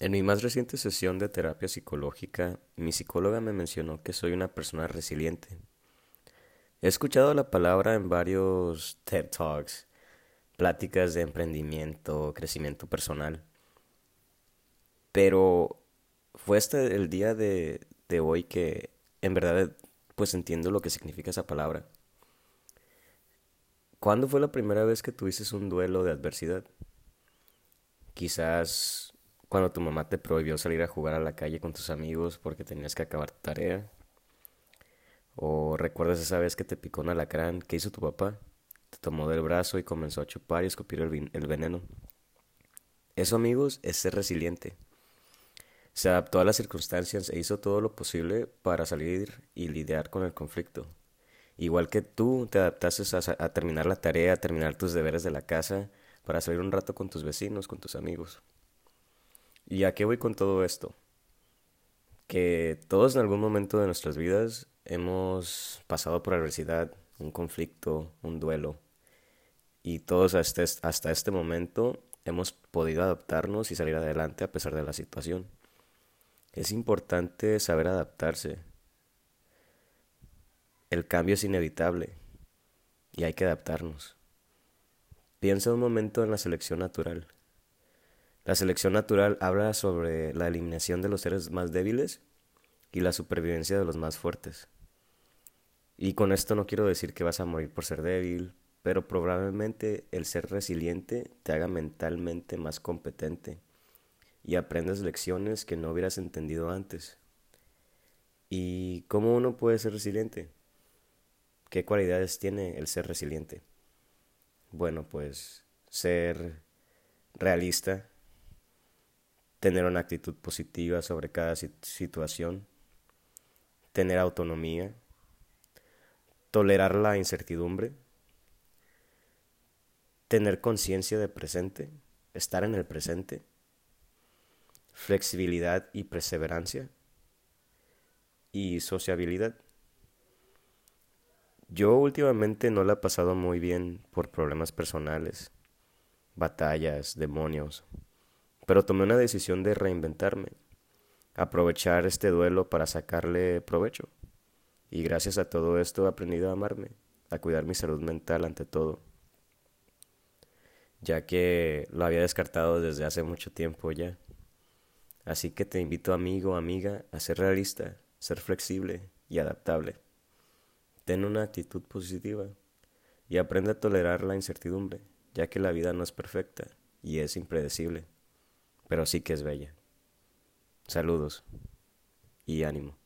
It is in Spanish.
En mi más reciente sesión de terapia psicológica, mi psicóloga me mencionó que soy una persona resiliente. He escuchado la palabra en varios TED Talks, pláticas de emprendimiento, crecimiento personal, pero fue este el día de, de hoy que en verdad pues entiendo lo que significa esa palabra. ¿Cuándo fue la primera vez que tuviste un duelo de adversidad? Quizás cuando tu mamá te prohibió salir a jugar a la calle con tus amigos porque tenías que acabar tu tarea. O recuerdas esa vez que te picó un alacrán, ¿qué hizo tu papá? Te tomó del brazo y comenzó a chupar y escupir el, veneno. Eso, amigos, es ser resiliente. Se adaptó a las circunstancias e hizo todo lo posible para salir y lidiar con el conflicto. Igual que tú te adaptaste a, a terminar la tarea, a terminar tus deberes de la casa, para salir un rato con tus vecinos, con tus amigos. ¿Y a qué voy con todo esto? Que todos en algún momento de nuestras vidas hemos pasado por adversidad, un conflicto, un duelo. Y todos hasta este, hasta este momento hemos podido adaptarnos y salir adelante a pesar de la situación. Es importante saber adaptarse. El cambio es inevitable y hay que adaptarnos. Piensa un momento en la selección natural. La selección natural habla sobre la eliminación de los seres más débiles y la supervivencia de los más fuertes. Y con esto no quiero decir que vas a morir por ser débil, pero probablemente el ser resiliente te haga mentalmente más competente y aprendas lecciones que no hubieras entendido antes. ¿Y cómo uno puede ser resiliente? ¿Qué cualidades tiene el ser resiliente? Bueno, pues ser realista, tener una actitud positiva sobre cada situación, tener autonomía, tolerar la incertidumbre, tener conciencia de presente, estar en el presente, flexibilidad y perseverancia y sociabilidad. Yo últimamente no la he pasado muy bien por problemas personales, batallas, demonios, pero tomé una decisión de reinventarme, aprovechar este duelo para sacarle provecho. Y gracias a todo esto he aprendido a amarme, a cuidar mi salud mental ante todo, ya que lo había descartado desde hace mucho tiempo ya. Así que te invito amigo, amiga, a ser realista, ser flexible y adaptable. Ten una actitud positiva y aprende a tolerar la incertidumbre, ya que la vida no es perfecta y es impredecible pero sí que es bella. Saludos y ánimo.